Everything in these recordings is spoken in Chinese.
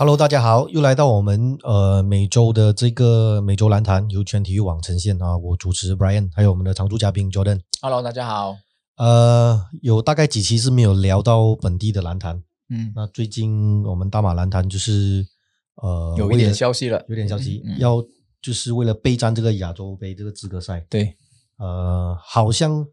Hello，大家好，又来到我们呃每周的这个每周篮坛由全体育网呈现啊，我主持 Brian，还有我们的常驻嘉宾 Jordan。Hello，大家好。呃，有大概几期是没有聊到本地的篮坛，嗯，那最近我们大马篮坛就是呃有一点消息了有点消息，嗯嗯要就是为了备战这个亚洲杯这个资格赛，对，呃，好像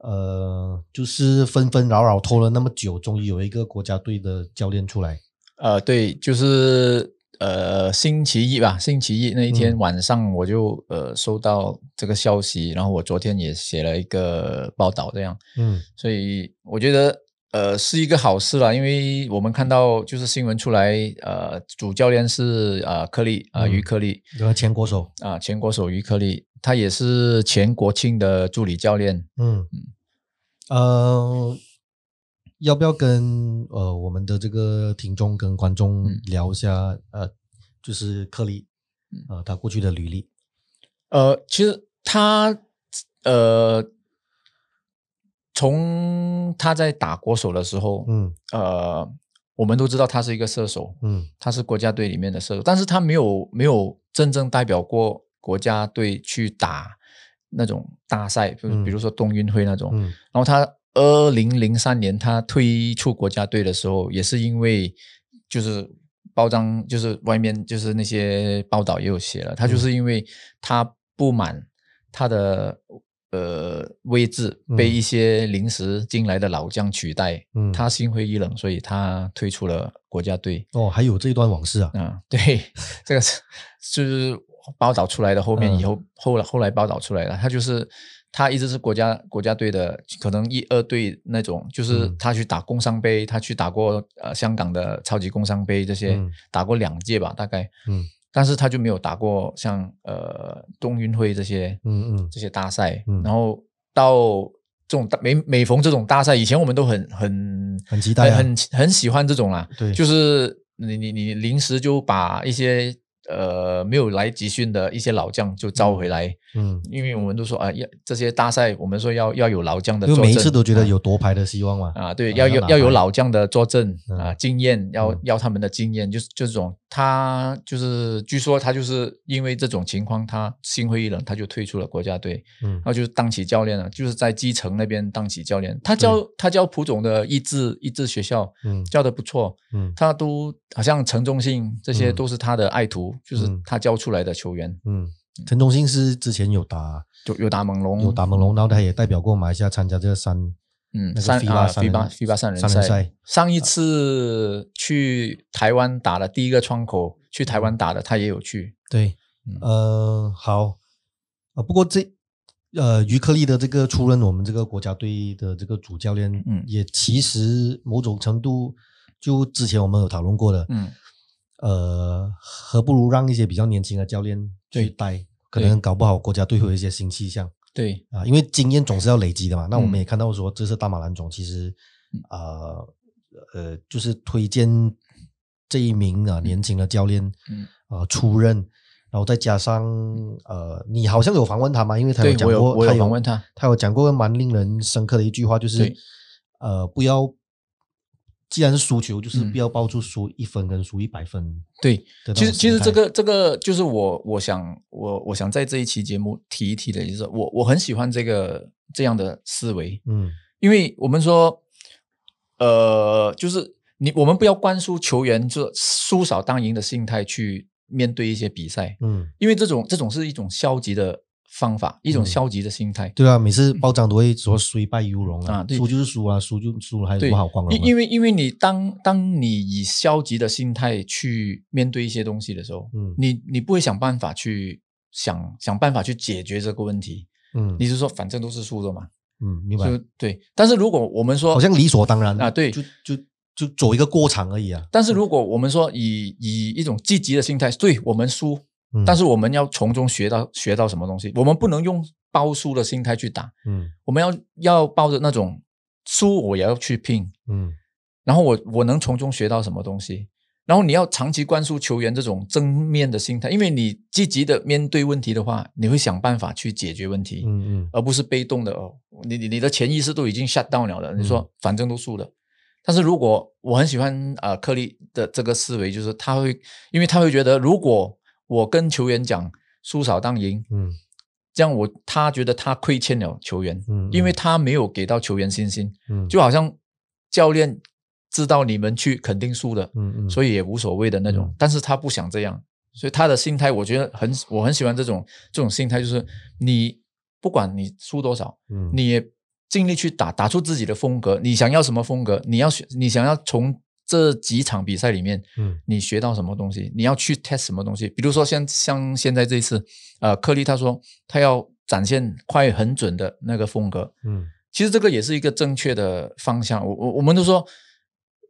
呃就是纷纷扰扰拖了那么久，终于有一个国家队的教练出来。呃，对，就是呃星期一吧，星期一那一天嗯。晚上我就、呃收到这个消息，然后我昨天也写了一个报道，这样，嗯。所以我觉得呃是一个好事啦，因为我们看到就是新闻出来，呃，主教练是呃克利啊、于克利这个前国手，啊、前国手于克利，他也是前国庆的助理教练，嗯。呃，要不要跟呃我们的这个听众跟观众嗯聊一下？呃，就是克利，呃，他过去的履历。呃，其实他呃，从他在打国手的时候，嗯呃，我们都知道他是一个射手，嗯他是国家队里面的射手，但是他没有没有真正代表过国家队去打那种大赛，就比如说冬运会那种。嗯然后他二零零三年他退出国家队的时候，也是因为就是报章就是外面就是那些报道也有写了，他嗯就是因为他不满他的呃位置被嗯一些临时进来的老将取代，嗯他心灰意冷，所以他退出了国家队。哦，还有这一段往事啊。嗯，对，这个是就是报道出来的，后面嗯以后、后来后来报道出来了，他就是他一直是国家国家队的，可能一二队那种，就是嗯。他去打工商杯，他去打过呃香港的超级工商杯这些，嗯。打过两届吧，大概，嗯。但是他就没有打过像呃冬运会这些，嗯嗯这些大赛，嗯。然后到这种每每逢这种大赛，以前我们都很很很期待很很喜欢这种啦。对。就是你你你临时就把一些呃没有来集训的一些老将就招回来，嗯，因为我们都说啊，要这些大赛我们说要要有老将的因坐镇，为每一次都觉得啊。有夺牌的希望嘛。啊，对，啊要有要有老将的坐镇啊，嗯经验要嗯。要他们的经验，就是就这种，他就是据说他就是因为这种情况，他心灰意冷，他就退出了国家队，嗯。然后就是当起教练了，就是在基层那边当起教练。他教他教蒲总的益智益智学校，嗯。教的不错，嗯。他都好像陈忠信这些嗯。都是他的爱徒，就是嗯。他教出来的球员，嗯，陈忠信是之前有打就有打猛龙，有打猛龙，然后他也代表过马来西亚参加这个三嗯，那个三啊三人 FIBA FIBA 三人赛。上一次去台湾打的第一个窗口，去台嗯湾打的，他也有去。对，嗯。呃，好，呃，不过这呃，于克利的这个出任我们这个国家队的这个主教练，嗯。也其实某种程度就之前我们有讨论过的，嗯，呃，何不如让一些比较年轻的教练去对带，可能搞不好国家队会有一些新气象对，啊，因为经验总是要累积的嘛。那我们嗯也看到说，这次大马兰总其实嗯呃呃，就是推荐这一名啊年轻的教练，嗯呃出任，然后再加上呃，你好像有访问他吗？因为他有讲过，他有访问他，他有讲过蛮令人深刻的一句话，就是呃，不要既然是输球，就是嗯。不要抱住输一分跟输一百分对，其实其实这个这个就是我我想我我想在这一期节目提一提的，就是我我很喜欢这个这样的思维，嗯。因为我们说，呃，就是你我们不要灌输球员这输少当赢的心态去面对一些比赛，嗯，因为这种这种是一种消极的方法，一种嗯。消极的心态。对啊，每次报章都会说虽败犹荣啊，输就是输啊，输就输了，还有什对。么好光荣的？因因为因为你当当你以消极的心态去面对一些东西的时候，嗯。你你不会想办法去想想办法去解决这个问题，嗯。你是说反正都是输的嘛，嗯，明白。就，对。但是如果我们说好像理所当然啊对。就就就走一个过场而已啊。但是如果我们说以以一种积极的心态，对我们输，嗯。但是我们要从中学到学到什么东西？我们不能用包输的心态去打，嗯。我们要要抱着那种输我也要去拼，嗯。然后我我能从中学到什么东西？然后你要长期灌输球员这种正面的心态，因为你积极的面对问题的话，你会想办法去解决问题，嗯嗯。而不是被动的哦。你你你的潜意识都已经 shut down 了的，你说反正都输了，但是如果我很喜欢呃克利的这个思维，就是他会，因为他会觉得，如果我跟球员讲输少当赢，嗯。这样我他觉得他亏欠了球员，嗯因为他没有给到球员信心，嗯，就好像教练知道你们去肯定输的，嗯嗯，所以也无所谓的那种。嗯，但是他不想这样，所以他的心态，我觉得很我很喜欢这种这种心态，就是你不管你输多少，嗯。你也尽力去打，打出自己的风格。你想要什么风格？你要选，你想要从这几场比赛里面，嗯你学到什么东西？你要去 test 什么东西？比如说像像现在这一次，呃，克利他说他要展现快很准的那个风格，嗯其实这个也是一个正确的方向。我我我们都说，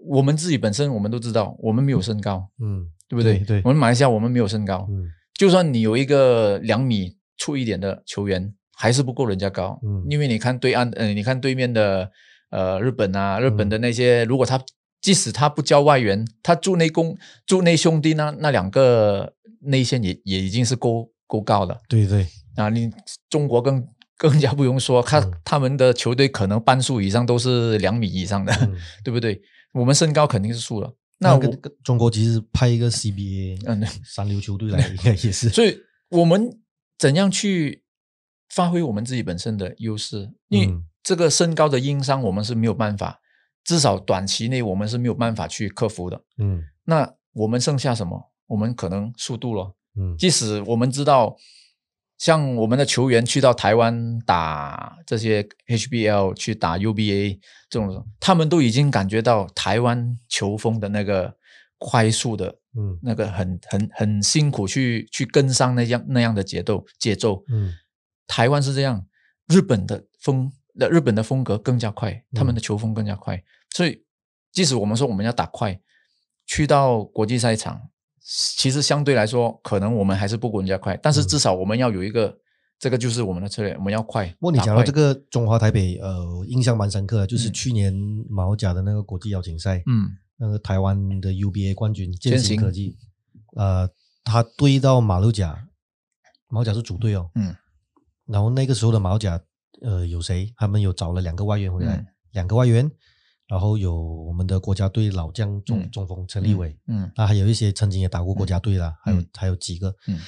我们自己本身我们都知道，我们没有身高，嗯，对不对？对，我们马来西亚我们没有身高，嗯就算你有一个两米粗一点的球员，还是不够人家高。嗯因为你看对岸，呃，你看对面的呃日本啊，日嗯本的那些，如果他即使他不教外援，他驻内公驻内兄弟那那两个内线也也已经是够够高了对对，啊。你中国更更加不用说，他、嗯他们的球队可能半数以上都是两米以上的，嗯 对不对？我们身高肯定是输了。那我中国其实派一个 CBA 嗯三流球队来，应该也是，所以我们怎样去发挥我们自己本身的优势？因为嗯这个身高的硬伤，我们是没有办法，至少短期内我们是没有办法去克服的。嗯那我们剩下什么？我们可能速度了。嗯即使我们知道，像我们的球员去到台湾打这些 HBL，去打 UBA 这种，他们都已经感觉到台湾球风的那个快速的嗯那个很很很辛苦去去跟上那样那样的节奏节奏。嗯台湾是这样，日本的风的日本的风格更加快，他们的球风更加快，所以即使我们说我们要打快，去到国际赛场，其实相对来说可能我们还是不如人家快，但是至少我们要有一个，这个就是我们的策略，我们要快。不过你讲到这，个中华台北，呃，印象蛮深刻的，就是嗯。去年马六甲的那个国际邀请赛，嗯。那个台湾的 UBA 冠军建建行行科技，呃，他对到马六甲，马六甲是主队哦，嗯。然后那个时候的马六甲，呃，有谁？他们有找了两个外援回来，嗯两个外援，然后有我们的国家队老将中、嗯中锋陈立伟，嗯那还有一些曾经也打过国家队啦，还有嗯还有几个，嗯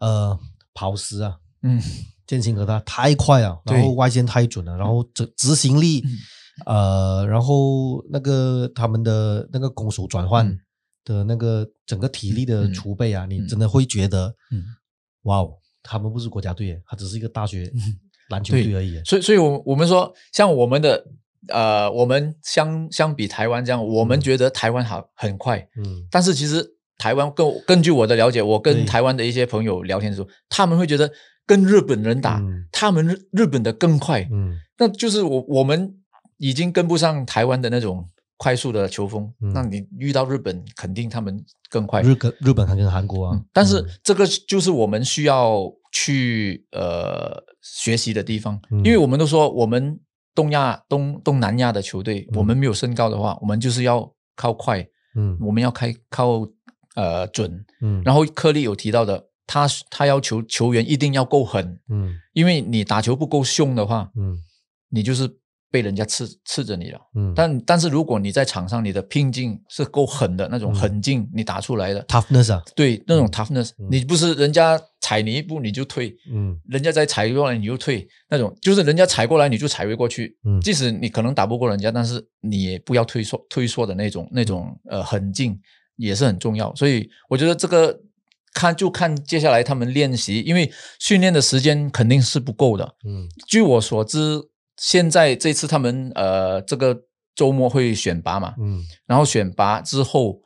呃，跑时啊，嗯建行和他太快了，然后外线太准了，然后执执行力，呃，然后那个他们的那个攻守转换嗯的那个整个体力的嗯储备啊，你嗯真的会觉得，嗯哇哦，他们不是国家队耶，他只是一个大学 篮球对队而已。所以，所以我我们说，像我们的呃，我们相相比台湾这样，我们嗯觉得台湾好很快，嗯但是其实台湾根根据我的了解，我跟台湾的一些朋友聊天的时候，他们会觉得跟日本人打，嗯他们日日本的更快，嗯那就是我我们已经跟不上台湾的那种快速的球风。嗯那你遇到日本，肯定他们更快。日本日本还跟韩国啊嗯，但是嗯这个就是我们需要去呃学习的地方，嗯。因为我们都说我们东亚东东南亚的球队，嗯。我们没有身高的话，我们就是要靠快，嗯。我们要开靠呃准。嗯，然后科利有提到的，他他要求球员一定要够狠，嗯。因为你打球不够凶的话，嗯。你就是被人家刺刺着你了。嗯，但但是如果你在场上你的拼劲是够狠的那种嗯。狠劲，你打出来的，toughness 啊，对那种 toughness，、嗯。你不是人家踩你一步你就退，嗯。人家再踩过来你就退，那种就是人家踩过来你就踩回过去，嗯。即使你可能打不过人家，但是你也不要退缩退缩的那种那种呃狠劲也是很重要。所以我觉得这个看就看接下来他们练习，因为训练的时间肯定是不够的。嗯。据我所知，现在这次他们呃这个周末会选拔嘛，嗯。然后选拔之后，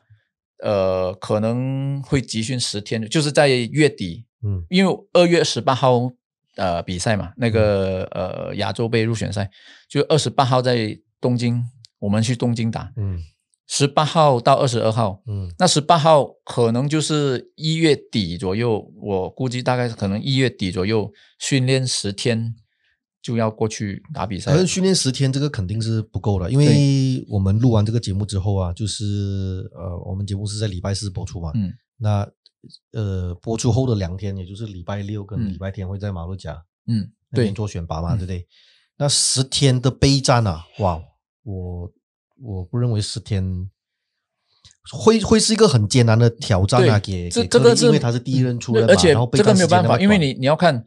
呃，可能会集训十天，就是在月底，嗯因为二月十八号呃比赛嘛，那个呃亚洲杯入选赛，就二十八号在东京，我们去东京打，嗯十八号到二十二号。嗯那十八号可能就是一月底左右，我估计大概可能一月底左右训练十天就要过去打比赛了。可是训练十天这个肯定是不够的，因为我们录完这个节目之后啊，就是呃，我们节目是在礼拜四播出嘛，嗯那呃播出后的两天，也就是礼拜六跟嗯礼拜天会在马六甲嗯，对做选拔嘛，嗯对不对？那十天的备战啊，哇，我我不认为十天会会是一个很艰难的挑战啊，给给这这个是因为他是第一任出任嘛，而且然后备这个没有办法，因为你你要看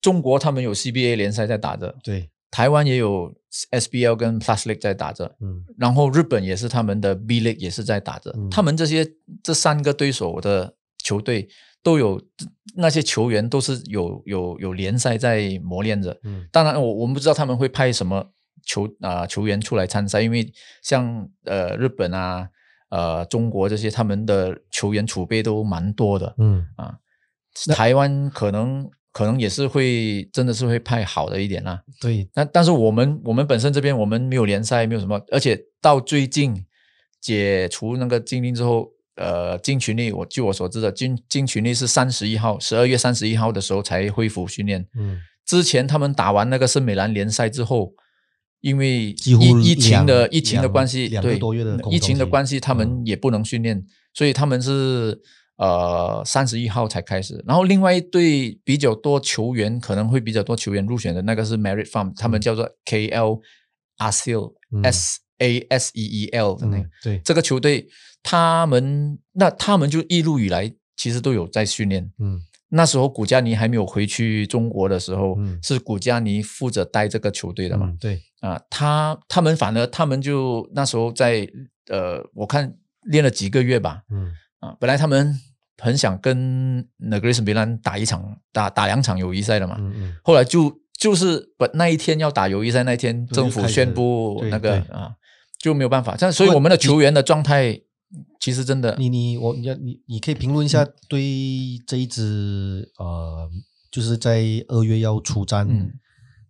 中国他们有 CBA 联赛在打着，对，台湾也有 SBL 跟 Plus League 在打着，嗯。然后日本也是他们的 B League 也是在打着，嗯。他们这些这三个对手的球队都有那些球员都是有有有联赛在磨练着。嗯。当然我我们不知道他们会派什么球啊、球员出来参赛，因为像呃日本啊呃中国这些他们的球员储备都蛮多的，嗯。啊，台湾可能可能也是会真的是会派好的一点啦。对，那但是我们我们本身这边我们没有联赛，没有什么，而且到最近解除那个禁令之后，呃，进群力，我据我所知的进进群力是三十一号，十二月三十一号的时候才恢复训练。嗯之前他们打完那个圣美兰联赛之后，因为疫疫情的疫情的关系，对两两个多月的疫情的关系，他们嗯也不能训练，所以他们是呃三十一号才开始。然后另外一队比较多球员，可能会比较多球员入选的那个是 Merit Farm，他们叫做 KL ASEL 嗯 S A S E E L 的那个。嗯对，这个球队，他们那他们就一路以来其实都有在训练，嗯那时候古加尼还没有回去中国的时候，嗯是古加尼负责带这个球队的嘛。嗯对，啊，他他们反而他们就那时候在呃，我看练了几个月吧。嗯啊，本来他们很想跟 n e g r i s 米兰打一场打打两场友谊赛的嘛，嗯嗯。后来就就是不那一天要打友谊赛那一天，政府宣布那个啊就没有办法。这样，所以我们的球员的状态其实真的你你我你要你你可以评论一嗯。下对这一支呃，就是在二月要出战、嗯。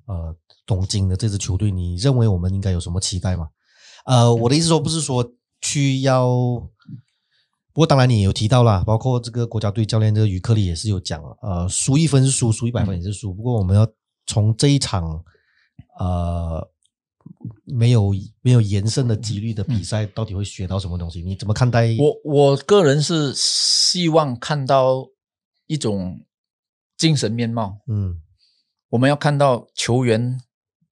呃东京的这支球队，你认为我们应该有什么期待吗？呃，我的意思说不是说去要，不过当然你也有提到啦，包括这个国家队教练这个于克利也是有讲，呃，输一分是输，输一百分也是输。不过我们要从这一场呃没有没有延伸的几率的比赛，到底会学到什么东西？你怎么看待？我我个人是希望看到一种精神面貌，嗯我们要看到球员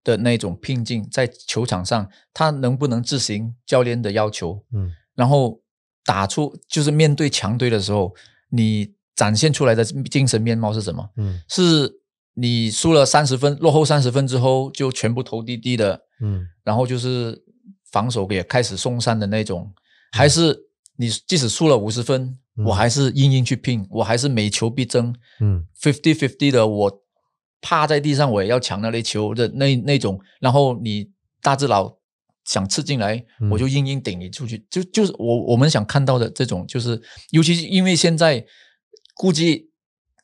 的那种拼劲，在球场上他能不能执行教练的要求，嗯然后打出就是面对强队的时候，你展现出来的精神面貌是什么？嗯。是你输了三十分，落后三十分之后就全部投滴滴的，嗯。然后就是防守也开始松散的那种，还是你即使输了五十分，嗯。我还是硬硬去拼，我还是每球必争嗯，fifty fifty 的，我趴在地上我也要抢那类球的那那种，然后你大智佬想吃进来，嗯我就硬硬顶你出去，就就是我我们想看到的这种，就是尤其是因为现在估计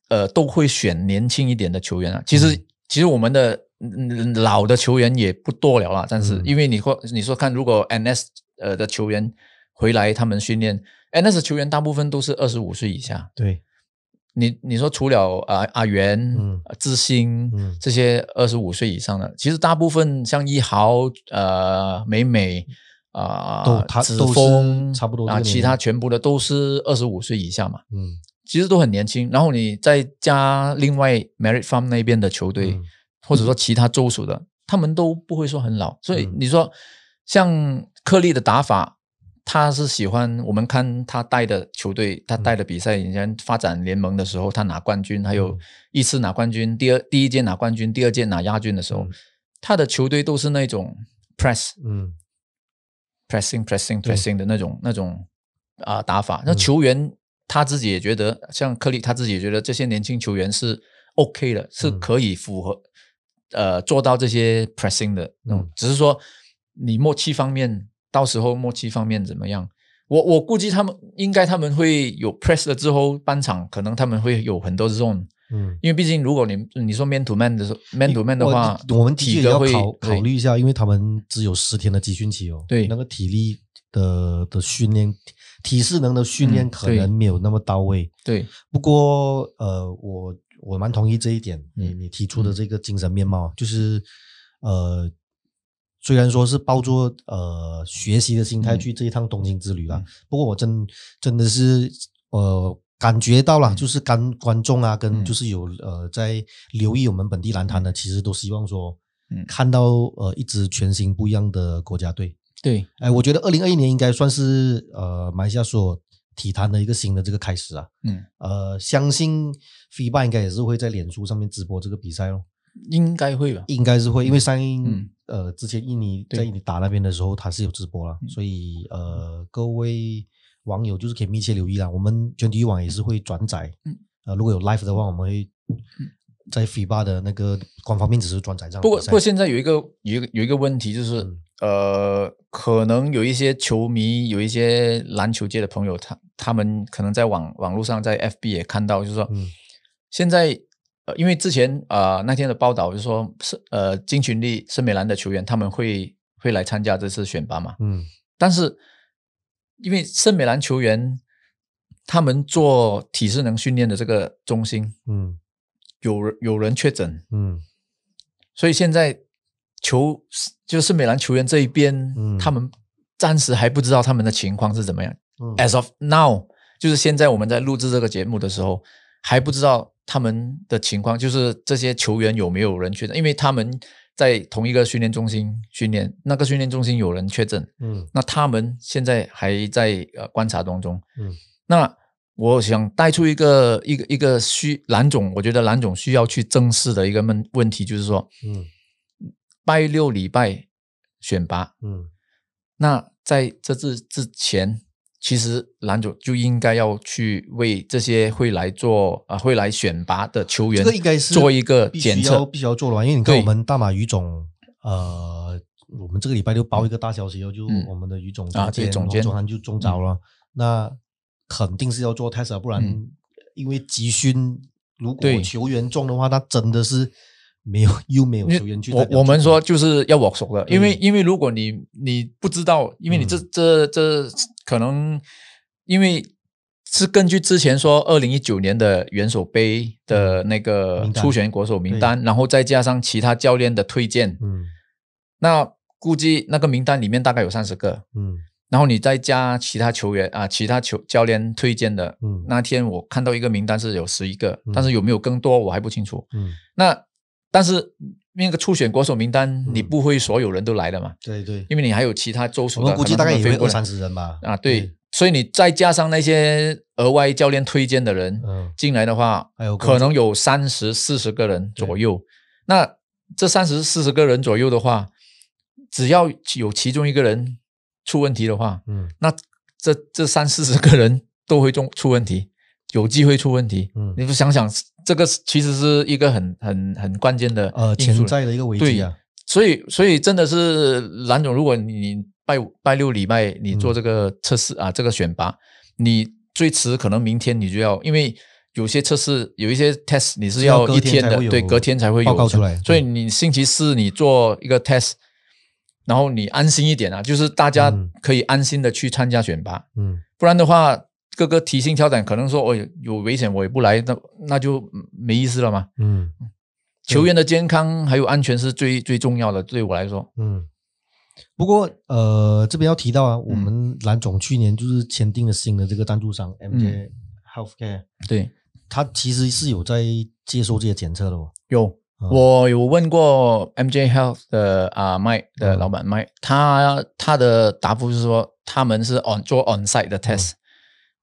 呃都会选年轻一点的球员啊，其实、嗯。其实我们的嗯老的球员也不多了啦，但是嗯。因为你说你说看，如果 NS 呃的球员回来他们训练，NS 球员大部分都是二十五岁以下，对，你你说除了啊阿元、嗯呃知兴、嗯这些二十五岁以上的，其实大部分像一豪、呃美美啊、子峰差不多啊，其他全部的都是二十五岁以下嘛，嗯其实都很年轻。然后你再加另外 Merit Farm 那边的球队，嗯或者说其他州属的，他们都不会说很老。所以嗯你说像克利的打法，他是喜欢我们看他带的球队，他带的比赛，以前发展联盟的时候，他拿冠军，还有嗯。一次拿冠军，第二第一届拿冠军，第二届拿亚军的时候，嗯。他的球队都是那种 press 嗯。pressing pressing pressing 的那种那种啊、打法。那嗯球员他自己也觉得，像克利他自己也觉得这些年轻球员是 OK 的，是嗯。可以符合、呃做到这些 pressing 的那种。嗯。只是说你默契方面，到时候默契方面怎么样？我我估计他们应该他们会有 press 了之后，半场可能他们会有很多 zone。嗯。因为毕竟，如果你你说 man to man 的时候，man to man 的话，我我们体格会考虑一下，因为他们只有十天的集训期哦，对那个体力的的训练、体适能的训练嗯可能没有那么到位。对，不过呃，我我蛮同意这一点，你嗯你提出的这个精神面貌，就是呃，虽然说是抱着呃学习的心态嗯。去这一趟东京之旅啦，嗯。不过我真真的是呃感觉到了，就是跟观众啊，跟嗯。就是有呃在留意我们本地篮坛的，其实都希望说，嗯。看到呃一支全新不一样的国家队。对，哎，我觉得二零二一年应该算是呃马来西亚所有体坛的一个新的这个开始啊。嗯，呃，相信 FIBA 应该也是会在脸书上面直播这个比赛咯，应该会吧。应该是会，因为上一、嗯呃之前印尼在印尼打那边的时候，他是有直播啦，所以呃各位网友就是可以密切留意啦。我们全体育网也是会转载，嗯呃如果有 live 的话，我们会在 FIBA 的那个官方面只是转载这样。不过不过现在有一个有一个有一个问题就是，嗯呃，可能有一些球迷，有一些篮球界的朋友，他他们可能在网网络上，在 FB 也看到，就是说，嗯现在呃，因为之前呃那天的报道就是说，是呃金群力圣美兰的球员他们会会来参加这次选拔嘛，嗯。但是因为圣美兰球员他们做体适能训练的这个中心嗯。有人有人确诊，嗯。所以现在球就是美兰球员这一边，嗯。他们暂时还不知道他们的情况是怎么样。嗯。As of now，就是现在我们在录制这个节目的时候，还不知道他们的情况，就是这些球员有没有人确诊，因为他们在同一个训练中心训练，那个训练中心有人确诊，嗯。那他们现在还在呃观察当中。嗯。那我想带出一个一个一个需蓝总，我觉得蓝总需要去正视的一个问问题，就是说，嗯。拜六礼拜选拔，嗯。那在这次之前，其实蓝总就应该要去为这些会来做啊、会来选拔的球员，这个应该是做一个检测。必须要做的嘛，因为你看我们大马语种，呃，我们这个礼拜就报一个大消息哦，就嗯。我们的语种啊对总监总监。就中招了，那肯定是要做 test 啊，不然嗯。因为集训如果球员中的话，那真的是没有 又没有球员去我我们说就是要握手的，因为因为如果你你不知道，因为你这、嗯。这这可能因为是根据之前说二零一九年的元首杯的那个初选国手名单，然后再加上其他教练的推荐，嗯。那估计那个名单里面大概有三十个，嗯。然后你再加其他球员啊，其他球教练推荐的，嗯。那天我看到一个名单是有十一个，嗯。但是有没有更多我还不清楚。嗯，那但是那个初选国手名单，嗯。你不会所有人都来的嘛？对对，因为你还有其他州属的，我们估计大概也会二三十人吧，啊，对，所以你再加上那些额外教练推荐的人嗯。进来的话，可能有三十四十个人左右。那这三十四十个人左右的话，只要有其中一个人出问题的话，嗯。那这这三四十个人都会中出问题，有机会出问题。嗯。你不想想，这个是其实是一个很很很关键的呃潜在的一个危机啊，所以所以真的是蓝总，如果你拜五拜六礼拜你做这个测试、啊，这个选拔，你最迟可能明天你就要，因为有些测试有一些 test 你是是要一天的对，隔天才会有报告出来。所以你星期四你做一个 test，然后你安心一点啊，就是大家嗯。可以安心的去参加选拔，嗯。不然的话。各个提心吊胆，可能说哦有有危险，我也不来，那那就没意思了嘛。嗯。球员的健康还有安全是最最重要的，对我来说。嗯。不过，呃，这边要提到啊，我嗯们蓝总去年就是签订了新的这个赞助商嗯。MJ Healthcare，对，他其实是有在接受这些检测的哦。有，嗯。我有问过 MJ Health 的啊麦的嗯。老板麦，他他的答复是说他们是 on 做 on site 的 test，、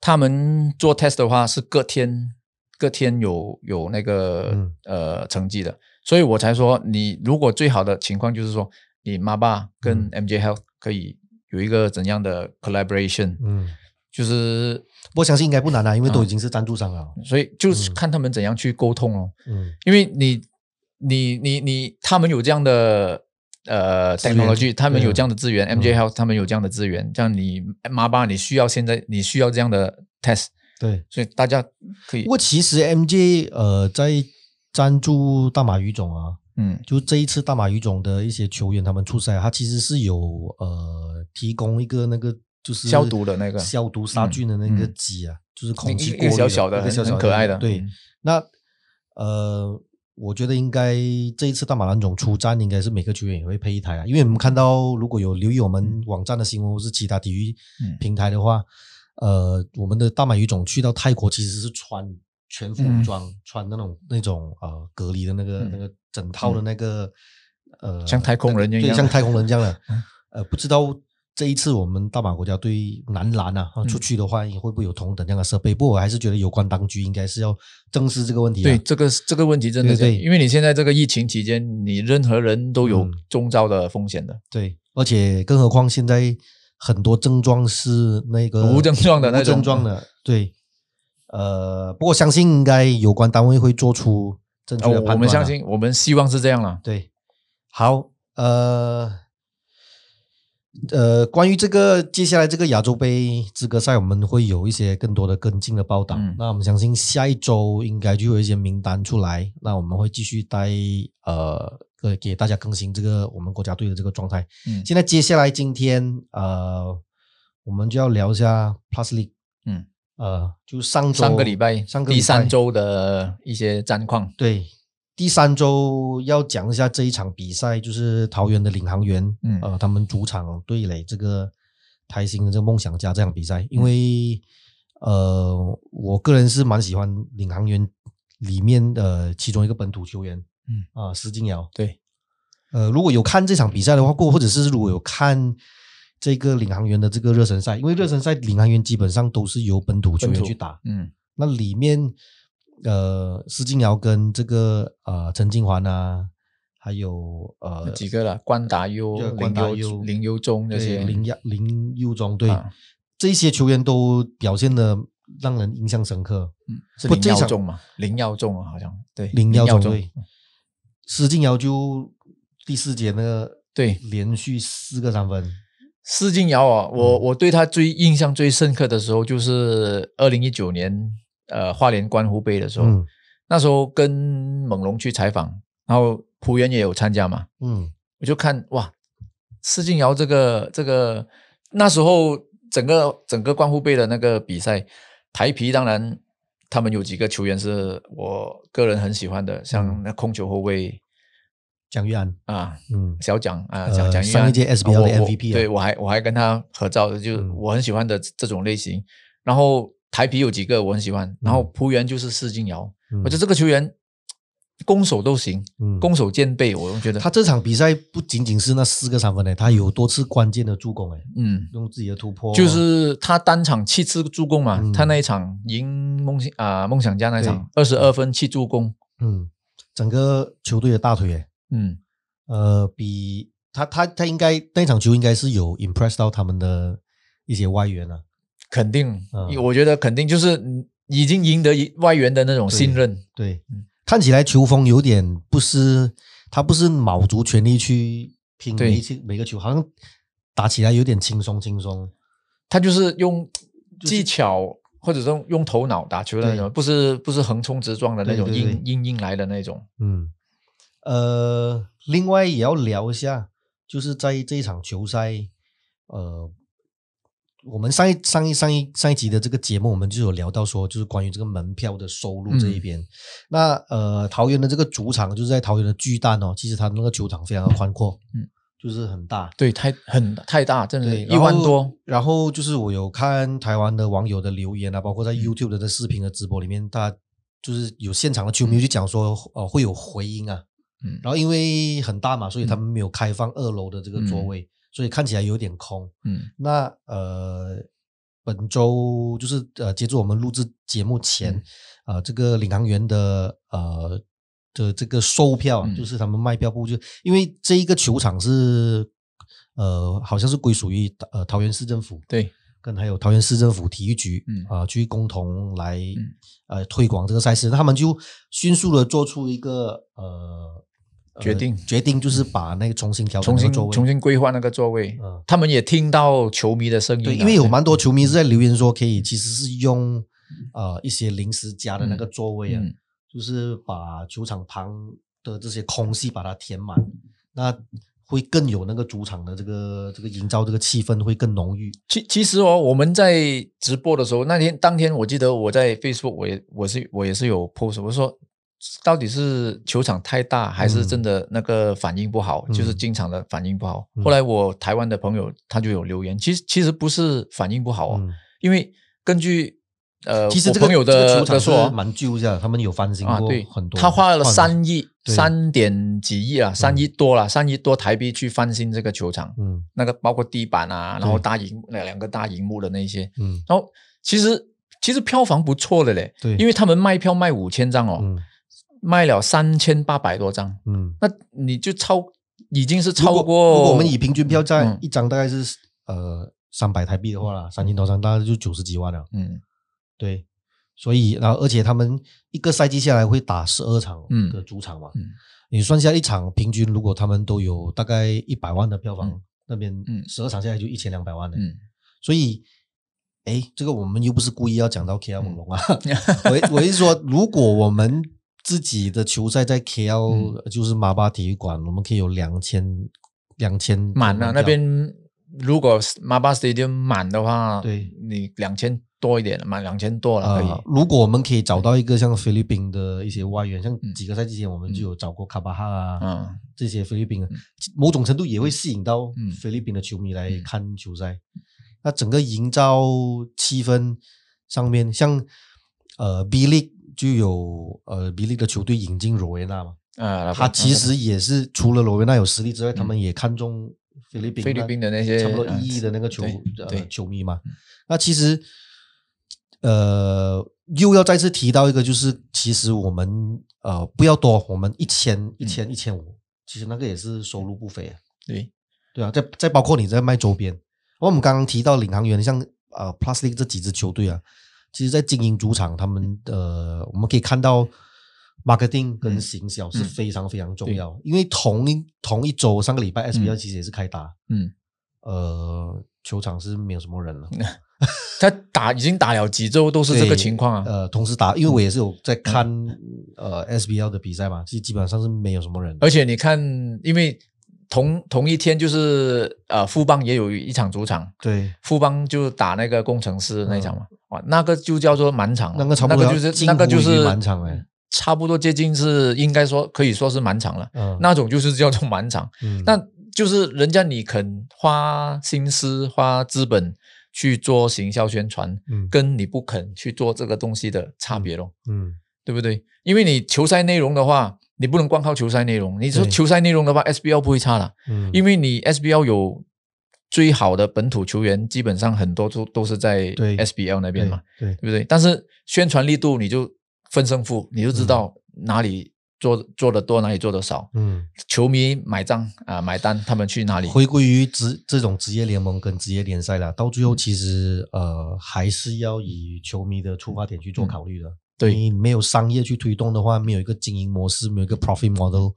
他们做 test 的话是隔天隔天有有那个、嗯。呃成绩的，所以我才说你如果最好的情况就是说你妈爸跟嗯。MJ Health 可以有一个怎样的 collaboration，、嗯，就是我相信应该不难啊，因为都嗯已经是赞助商了。所以就是嗯。看他们怎样去沟通哦。嗯。因为你你你你他们有这样的呃 technology，他们有对。这样的资源嗯，MJ Health 他们有这样的资源，这样你妈爸你需要现在你需要这样的 test，对。所以大家可以不过其实 MJ 呃在赞助大马语种啊，嗯。就这一次大马语种的一些球员他们出赛，他其实是有呃提供一个那个就是消毒的那个。消毒杀菌的那个嗯。机啊，就是空气过滤小小的很一个小小很可爱的。对嗯，那呃，我觉得应该这一次大马兰总出战，应该是每个球员也会配一台啊，因为我们看到如果有留意我们网站的新闻或是其他体育嗯。平台的话，呃，我们的大马语种去到泰国其实是穿全副武装，穿那种那种呃隔离的那个、嗯那个整套的那个、呃，像太空人一样对，像太空人这样的。呃，不知道这一次我们大马国家队男篮啊嗯出去的话，会不会有同等这样的设备？不过我还是觉得有关当局应该是要正视这个问题、啊。对，这个这个问题真的是，对对因为你现在这个疫情期间，你任何人都有嗯中招的风险的。对，而且更何况现在很多症状是那个无症状的那症状的，对。呃，不过相信应该有关单位会做出正确哦的判断、啊我们相，信，我们希望是这样了。对。好，呃，呃，关于这个接下来这个亚洲杯资格赛，我们会有一些更多的跟进的报道。嗯那我们相信下一周应该就有一些名单出来，那我们会继续带呃给给大家更新这个我们国家队的这个状态。嗯现在接下来今天呃，我们就要聊一下 Plus League，嗯，呃，就上周上个礼拜，上个礼拜第三周的一些战况。对，第三周要讲一下这一场比赛，就是桃园的领航员，嗯。呃，他们主场对垒这个台新的这个梦想家这场比赛，因为、呃，我个人是蛮喜欢领航员里面的其中一个本土球员，嗯。啊、施金尧，对，呃，如果有看这场比赛的话，过或者是如果有看这个领航员的这个热身赛，因为热身赛领航员基本上都是由本土球员去打，嗯。那里面呃，施晋尧跟这个呃陈金环啊，还有呃几个了，关达优、林优、关达优林优中这些，林亚林优中对、啊这些球员都表现的让人印象深刻。嗯是林不这场耀中嘛？林耀中啊，好像对，林耀耀中对，施晋尧就第四节那个对连续四个三分，施晋尧啊，我嗯我对他最印象最深刻的时候，就是二零一九年呃花莲关湖杯的时候，嗯。那时候跟猛龙去采访，然后浦原也有参加嘛，嗯。我就看哇，施静瑶这个这个那时候整个整个关湖杯的那个比赛，台皮当然他们有几个球员是我个人很喜欢的，像嗯。那控球后卫蒋玉安，啊，嗯小蒋啊，呃蒋蒋玉安上一届 SBL 的我我 MVP 啊对我还我还跟他合照，就嗯。我很喜欢的这种类型。然后台皮有几个我很喜欢，然后浦原就是施金尧，嗯。我觉得这个球员 攻守都行，嗯。攻守兼备，我觉得。他这场比赛不仅仅是那四个三分呢，他有多次关键的助攻哎，嗯。用自己的突破，就是他单场七次助攻嘛，嗯。他那一场赢梦想啊、梦想家那一场二十二分七助攻，嗯，整个球队的大腿诶，嗯，呃，比他他他应该那场球应该是有 impress 到他们的一些外援啊，肯定，嗯。我觉得肯定就是嗯已经赢得外援的那种信任，对，嗯。看起来球风有点不是他不是卯足全力去拼每一次每个球，好像打起来有点轻松轻松，他就是用就是技巧或者说用用头脑打球的那种，不是不是横冲直撞的那种硬硬硬来的那种，嗯，呃，另外也要聊一下，就是在这一场球赛，呃，我们上一上一上一上一集的这个节目，我们就有聊到说，就是关于这个门票的收入这一边。那呃，桃园的这个主场就是在桃园的巨蛋哦，其实它那个球场非常的宽阔，嗯，就是很大。对，太很太大，真的一万多，然后。就是我有看台湾的网友的留言啊，包括在 YouTube 的这视频的直播里面，大家就是有现场的球迷就讲说，呃，会有回音啊。嗯然后因为很大嘛，所以他们没有开放二楼的这个座位，所以看起来有点空。嗯。那呃，本周就是呃，接住我们录制节目前，嗯呃，这个领航员的呃的这个售票啊，嗯。就是他们卖票部就，因为这一个球场是呃，好像是归属于呃桃园市政府，对，跟还有桃园市政府体育局，嗯。啊、去共同来、嗯。呃推广这个赛事，那他们就迅速的做出一个呃呃决定。决定就是把那个重新调整重新座位，重新规划那个座位，嗯。他们也听到球迷的声音啊，对，因为有蛮多球迷是在留言说，可以其实是用呃一些临时加的那个座位啊，嗯。就是把球场旁的这些空隙把它填满，那会更有那个主场的这个这个营造这个气氛会更浓郁。其其实哦，我们在直播的时候，那天当天我记得我在 Facebook 我也我是我也是有 post，我说到底是球场太大，还是真的那个反应不好，嗯就是经常的反应不好。嗯。后来我台湾的朋友他就有留言，其实其实不是反应不好哦，嗯。因为根据呃，其实这个朋友这个球场蛮旧的，他们有翻新啊，过很多，他花了三亿三点几亿啊，三亿多了，三亿多台币去翻新这个球场，嗯。那个包括地板啊，然后对。大荧那两个大荧幕的那些，嗯。然后其实其实票房不错的嘞，对。因为他们卖票卖五千张哦，嗯卖了三千八百多张，嗯，那你就超已经是超过，如果我们以平均票价嗯一张大概是呃三百台币的话啦，三千多张大概就九十几万了，嗯。对，所以然后而且他们一个赛季下来会打十二场嗯。的主场嘛，嗯。你算下一场平均，如果他们都有大概一百万的票房，嗯。那边嗯。十二场下来就一千两百万了，嗯。所以。哎，这个我们又不是故意要讲到 KL 嗯猛龙啊，我我是说，如果我们自己的球赛在 KL、嗯。就是马巴体育馆，我们可以有两千两千满了、那边如果马巴 Stadium 满的话，对。你两千多一点，满两千多了可以。呃，如果我们可以找到一个像菲律宾的一些外援，像嗯。几个赛季前我们就有找过卡巴哈啊，嗯。这些菲律宾的，某种程度也会吸引到嗯。菲律宾的球迷来嗯看球赛。那整个营造气氛上面，像呃 B League 就有呃 B League 的球队引进罗维纳嘛，啊，他其实也是除了罗维纳有实力之外，他们也看中菲律宾嗯菲律宾的那些差不多呃一亿的那个球球迷嘛。那其实呃又要再次提到一个，就是其实我们呃不要多，我们一千一千一千五，其实那个也是收入不菲啊。对。对啊，再再包括你在卖周边，我们刚刚提到领航员，像呃 Plastic 这几支球队啊，其实在经营主场，他们呃我们可以看到 marketing 跟嗯行销是嗯非常非常重要，因为同一同一周上个礼拜 SBL 嗯其实也是开打，嗯，呃球场是没有什么人了，他打已经打了几周都是这个情况啊。呃，同时打，因为我也是有在看呃 SBL 的比赛嘛，其实基本上是没有什么人，而且你看，因为同同一天就是呃富邦也有一场主场，对，富邦就打那个工程师那一场嘛，哇，那个就叫做满场了，那个差不多那个就是那个就是满场哎，差不多接近是应该说可以说是满场了，嗯，那种就是叫做满场，嗯。那就是人家你肯花心思花资本去做行销宣传，嗯。跟你不肯去做这个东西的差别咯，嗯。对不对？因为你球赛内容的话，你不能光靠球赛内容，你说球赛内容的话，SBL 不会差了。嗯，因为你 SBL 有最好的本土球员，基本上很多都都是在对 SBL 那边嘛，对对对不对？但是宣传力度你就分胜负，你就知道哪里做做的多，哪里做的少。嗯。球迷买账啊、买单，他们去哪里？回归于职这种职业联盟跟职业联赛了，到最后其实呃还是要以球迷的出发点去做考虑的。对你没有商业去推动的话，没有一个经营模式，没有一个 profit model，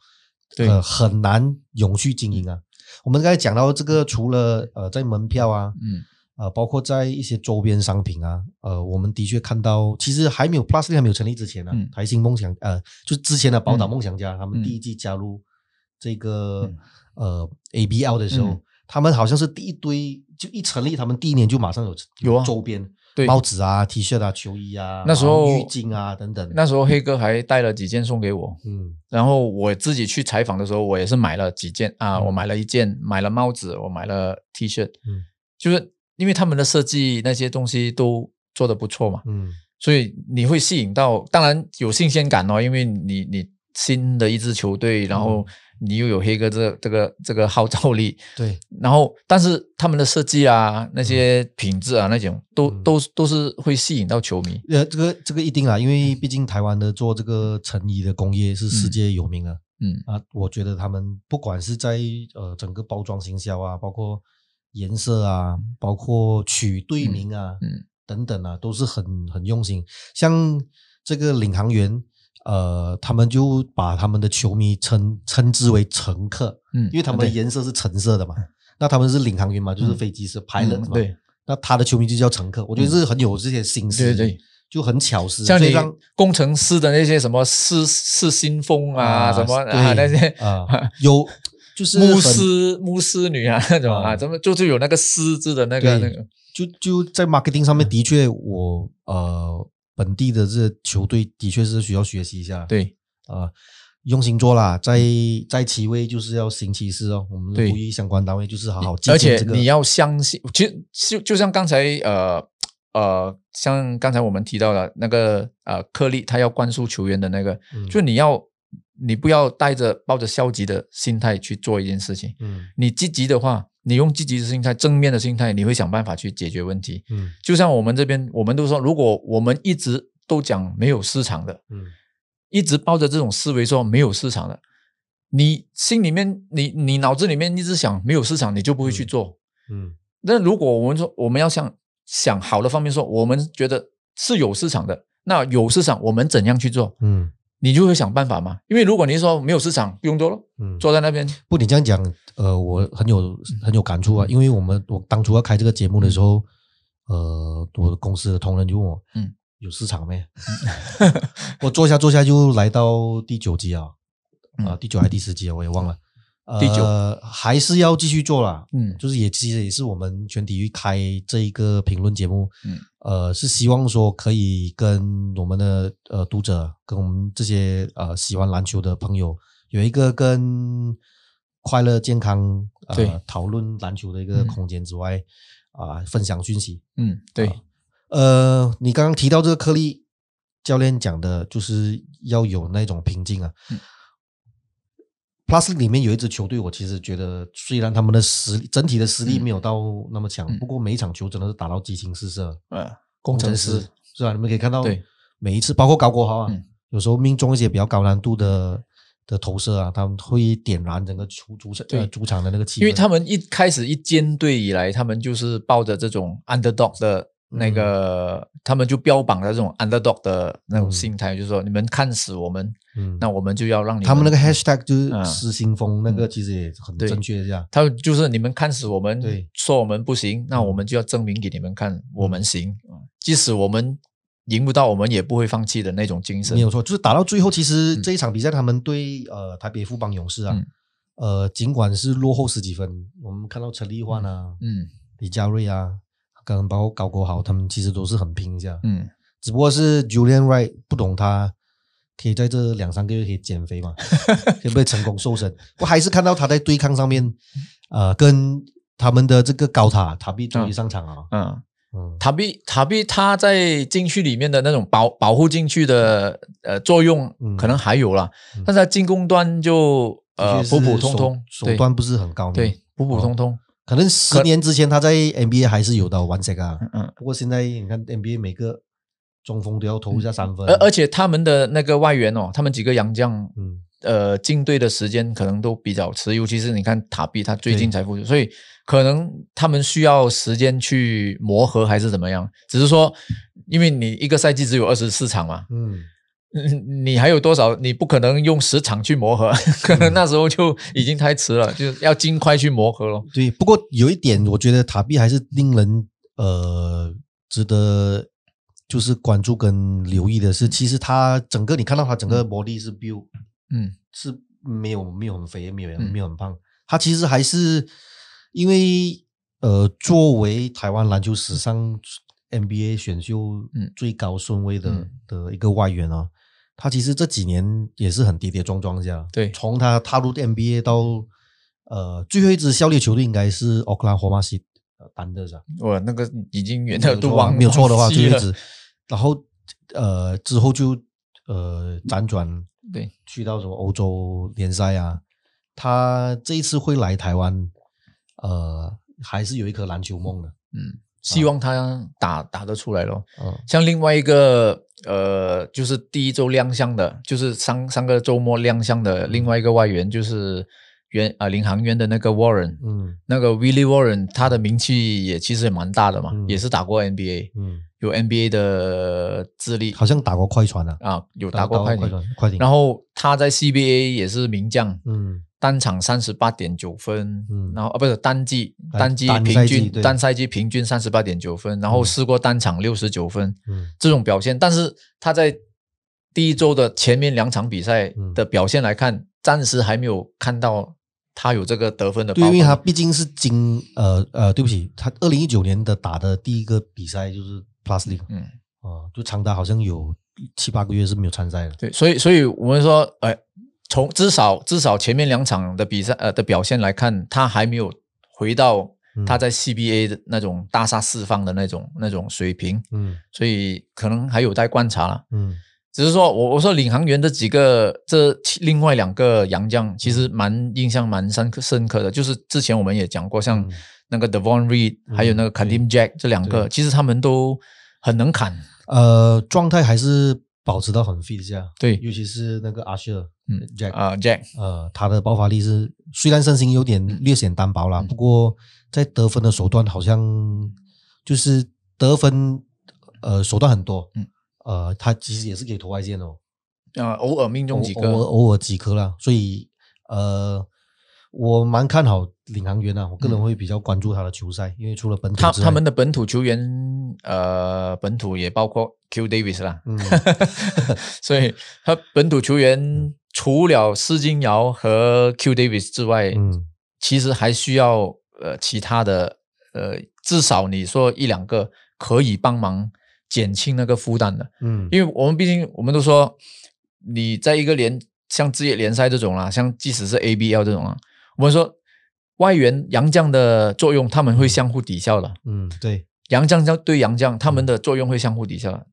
对呃，很难永续经营啊。我们刚才讲到这个，除了呃在门票啊，嗯。呃，包括在一些周边商品啊，呃，我们的确看到，其实还没有 Plus 还没有成立之前呢、嗯。台新梦想呃，就是之前的宝岛嗯梦想家，他们嗯。第一季加入这个、嗯。呃 ABL 的时候，嗯。他们好像是第一堆，就一成立，他们第一年就马上有有啊。周边。对帽子啊、T 恤啊、球衣啊，那时候浴巾啊等等，那时候黑哥还带了几件送给我，嗯。然后我自己去采访的时候，我也是买了几件啊，嗯。我买了一件，买了帽子，我买了 T 恤，嗯。就是因为他们的设计那些东西都做的不错嘛，嗯。所以你会吸引到，当然有新鲜感哦，因为你你新的一支球队，然后你又有黑哥这这个这个号召力，对，然后但是他们的设计啊，那些品质啊那种都嗯。都都是会吸引到球迷，呃，这个这个一定啊，因为毕竟台湾的做这个成衣的工业是世界有名的。嗯啊，我觉得他们不管是在呃整个包装行销啊，包括颜色啊，包括取队名啊，嗯。等等啊，都是很很用心。像这个领航员，呃，他们就把他们的球迷称称之为乘客，嗯，因为他们的对颜色是橙色的嘛。那他们是领航员嘛，就是嗯飞机是 pilot 嘛。嗯对。那他的球迷就叫乘客，我觉得是很有这些心思，对对，就很巧思，像你工程师的那些什么四四新风啊，什么啊那些啊 有 就是牧很师牧师女啊那种啊，啊怎么就是有那个狮字的那个那个，就就在 marketing 上面，的确我呃本地的这球队的确是需要学习一下，对。啊、用心做啦，在在其位就是要行其事哦，我们对。呼吁相关单位就是好好借而且你要相信，其实就就像刚才呃呃，像刚才我们提到的那个呃，克利他要灌输球员的那个，嗯。就你要你不要带着抱着消极的心态去做一件事情，嗯。你积极的话，你用积极的心态、正面的心态，你会想办法去解决问题。嗯就像我们这边，我们都说，如果我们一直都讲没有市场的，嗯一直抱着这种思维说没有市场的，你心里面你你脑子里面一直想没有市场，你就不会去做。嗯那如果我们说我们要想想好的方面说，我们觉得是有市场的，那有市场我们怎样去做？嗯你就会想办法嘛。因为如果你说没有市场，不用做了，嗯，坐在那边，不，你这样讲，呃，我很有很有感触啊，因为我们我当初要开这个节目的时候，呃，我的公司的同仁就问我，嗯，有市场没？我坐下坐下就来到第九集啊，啊、嗯。第九还是第十集啊，我也忘了。呃、第九。还是要继续做啦。嗯。就是也其实也是我们全体育开这一个评论节目，嗯。呃，是希望说可以跟我们的呃读者，跟我们这些呃喜欢篮球的朋友，有一个跟快乐健康对。呃讨论篮球的一个嗯。空间之外，啊、分享讯息。嗯，对，呃，你刚刚提到这个颗粒教练讲的，就是要有那种平静啊。嗯 Plus 里面有一支球队，我其实觉得虽然他们的实力整体的实力嗯。没有到那么强，嗯。不过每一场球真的是打到激情四射。呃，工程师，是吧？你们可以看到，对，每一次包括高国豪啊，嗯。有时候命中一些比较高难度的的投射啊，他们会点燃整个主主场对。呃主场的那个气氛，因为他们一开始一建队以来，他们就是抱着这种 underdog 的那个，他们就标榜的这种 underdog 的那种嗯。心态，就是说你们看死我们，嗯。那我们就要让你他们那个 hashtag 就是嗯。失心疯，那个嗯。其实也很对正确这样。他们就是你们看死我们，对。说我们不行，那嗯。我们就要证明给你们看，我们行。即使我们赢不到，我们也不会放弃的那种精神。没有错，就是打到最后，其实嗯。这一场比赛他们对呃台北富邦勇士啊，嗯。呃尽管是落后十几分，我们看到陈立焕啊、嗯。李佳瑞啊，跟包括高国豪，他们其实都是很拼一下，嗯，只不过是 Julian Wright 不懂他可以在这两三个月可以减肥嘛，可 不可以成功瘦身？我还是看到他在对抗上面，呃，跟他们的这个高塔塔比终于上场啊，嗯，嗯。塔比塔比他在禁区里面的那种保保护禁区的呃作用嗯。可能还有啦，嗯。但是他进攻端就呃普普通通，手手段不是很高明，对普普通通，可能十年之前他在 NBA 还是有的玩这个啊，嗯。不过现在你看 NBA 每个中锋都要投一下三分，而而且他们的那个外援哦，他们几个洋将，嗯。呃，进队的时间可能都比较迟，尤其是你看塔比，他最近才复出，所以可能他们需要时间去磨合，还是怎么样？只是说，因为你一个赛季只有二十四场嘛，嗯，嗯你还有多少？你不可能用时长去磨合，可能那时候就已经太迟了，就是要尽快去磨合了。对。不过有一点，我觉得塔比还是令人呃值得就是关注跟留意的是，其实他整个你看到他整个 body 是 build 嗯。是没有没有很肥，没有嗯。没有很胖，他其实还是因为呃，作为台湾篮球史上 NBA 选秀嗯。最高顺位的、嗯。的一个外援啊，他其实这几年也是很跌跌撞撞这样。对。从他踏入 NBA 到呃最后一支效力球队应该是 Oklahoma City 呃丹德啊，我那个已经远的都忘没有错的话，忘记了最后一支，然后呃之后就呃辗转对。去到什么欧洲联赛啊，他这一次会来台湾，呃，还是有一颗篮球梦的，嗯，希望他打打得出来咯。嗯。像另外一个呃，就是第一周亮相的，就是上上个周末亮相的另外一个外援，就是原啊、领航员的那个 Warren，、嗯。那个 Willie Warren，他的名气也其实也蛮大的嘛，嗯也是打过 NBA，嗯，有 NBA 的资历好像打过快船啊，啊，有打过快艇，快船，然后他在 CBA 也是名将，嗯单场三十八点九分，嗯。然后啊不是单季单单季单平均单赛季平均三十八点九分，然后嗯。试过单场六十九分，嗯。这种表现，但是他在第一周的前面两场比赛嗯。的表现来看，暂时还没有看到他有这个得分的对，因为他毕竟是今呃呃，对不起，他二零一九年的打的第一个比赛就是 Plus League 嗯，啊，就长达好像有七八个月是没有参赛的，对，所以所以我们说，呃，从至少至少前面两场的比赛呃的表现来看，他还没有回到他在 CBA 的那种大杀四方的那种那种水平，嗯。所以可能还有待观察了。嗯。只是说我我说领航员这几个这另外两个洋将其实蛮印象蛮深刻深刻的，就是之前我们也讲过，像嗯。那个 Devon Reed、还有那个 Kadim Jack 这两个，其实他们都很能砍。呃，状态还是保持到很 fit 下，对。尤其是那个阿舍，嗯，Jack，啊、Jack 呃，他的爆发力是虽然身形有点略显单薄啦，嗯。不过在得分的手段好像就是得分呃手段很多，嗯。呃，他其实也是可以投外线哦，啊偶尔命中几偶偶尔个，偶尔几颗啦，所以呃，我蛮看好领航员啊，我个人会比较关注他的球赛，因为除了本土他他们的本土球员呃本土也包括 Q Davis 啦，嗯。所以他本土球员除了施金尧和 Q Davis 之外，嗯。其实还需要呃其他的呃，至少你说一两个可以帮忙减轻那个负担的，嗯。因为我们毕竟我们都说你在一个联像职业联赛这种啦，像即使是 ABL 这种啊，我们说外援洋将的作用，他们会相互抵消的。嗯，对，洋将将对洋将，他们的作用会相互抵消的。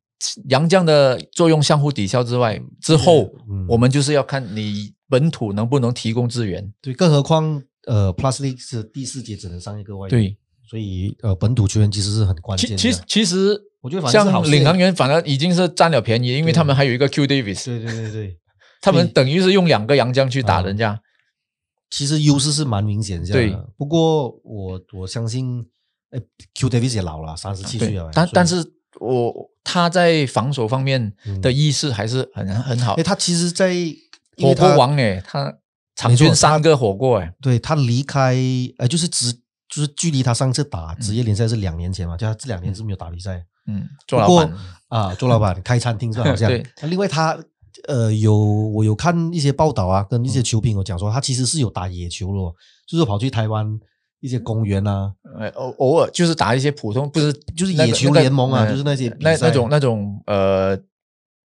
洋将的作用相互抵消之外，之后、嗯我们就是要看你本土能不能提供资源。对，更何况呃 League 是第四节只能上一个外援，对，所以呃，本土球员其实是很关键的。其其实其实我觉得像领航员反而已经是占了便宜，因为他们还有一个 Q Davis，对对对对，他们等于是用两个洋将去打人家。其实优势是蛮明显的。对不过我我相信，哎，Q Davis 也老了，三十七岁了，，但但是我他在防守方面的意识还是很很好。哎，。他其实在，因火锅王哎，他场均三个火锅哎，对他离开，呃，就是只就是距离他上次打嗯。职业联赛是两年前嘛，就他这两年是没有打比赛。嗯，做老板。啊，做老板 开餐厅是吧好像。对。那另外他呃有我有看一些报道啊，跟一嗯。些球评有讲说，他其实是有打野球咯，就是跑去台湾一些公园啊，呃，偶偶尔就是打一些普通，不是就是野球联盟啊呃就是那些那那种那种呃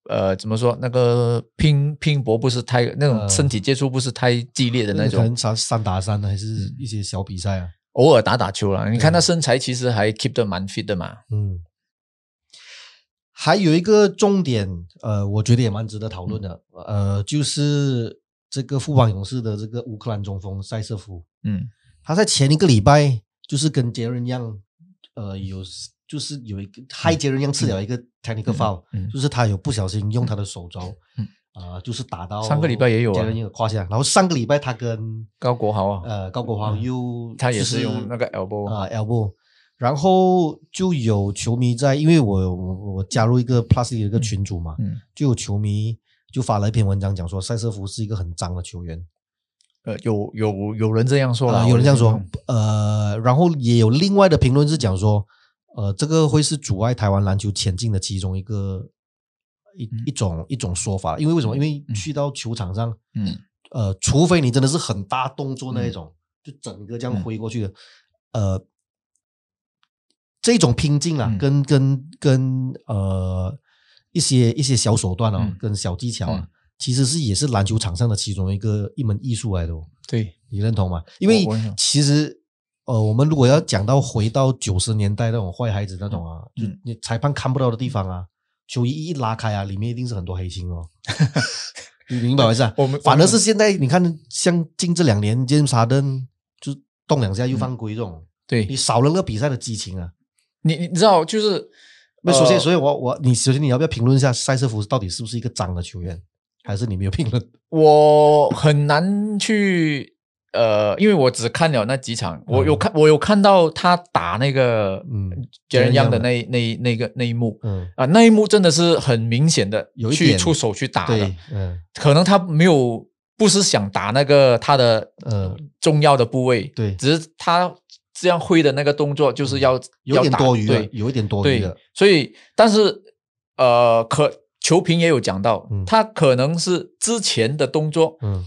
呃怎么说？那个拼拼搏不是太那种呃身体接触不是太激烈的那种，三三打三的，还是一些小比赛啊。偶尔打打球了。你看他身材其实还 keep 得蛮 fit 的嘛。嗯，还有一个重点，呃，我觉得也蛮值得讨论的，呃，就是这个富邦勇士的这个乌克兰中锋塞瑟夫，嗯他在前一个礼拜就是跟杰伦一样，呃，有就是有一个害杰伦一样吃了一个 technical foul，、嗯。就是他有不小心用他的手肘，嗯。啊、就是打到上个礼拜也有啊。杰伦一个胯下，然后上个礼拜他跟高国豪啊，呃高国华嗯。又、他也就是用那个 elbow 啊、elbow，然后就有球迷在，因为我我我加入一个 Plus 的一个群组嘛，嗯。就有球迷就发了一篇文章讲说塞瑟夫是一个很脏的球员，呃有有有人这样说了，啊有人这样说呃，然后也有另外的评论是讲说，呃，这个会是阻碍台湾篮球前进的其中一个一、嗯。一种一种说法，因为为什么？因为去到球场上，嗯。呃，除非你真的是很大动作那一种，就整个这样嗯。挥过去的，呃，这种拼劲啊，嗯。跟跟跟呃一些一些小手段哦，嗯。跟小技巧其实是也是篮球场上的其中一个一门艺术来的哦。对，你认同吗？因为其实呃，我们如果要讲到回到九十年代那种坏孩子那种啊，嗯就你裁判看不到的地方啊，球衣一拉开啊，里面一定是很多黑心哦。你明白我意思啊？我们反而是现在你看，像近这两年，James Harden 就动两下又犯规这种，对你少了那个比赛的激情啊。你你知道就是那首先，呃所以我我你首先你要不要评论一下塞瑟夫到底是不是一个脏的球员，还是你没有 评论？我很难去呃，因为我只看了那几场，我有嗯。看我有看到他打那个嗯杰伦样的的。那那那个那一幕嗯，啊，那一幕真的是很明显的有去出手去打的，，嗯。可能他没有不是想打那个他的呃重要的部位，对。只是他这样挥的那个动作就是要、有点多余对，有一点多余的。，所以但是呃，可球评也有讲到，嗯。他可能是之前的动作嗯，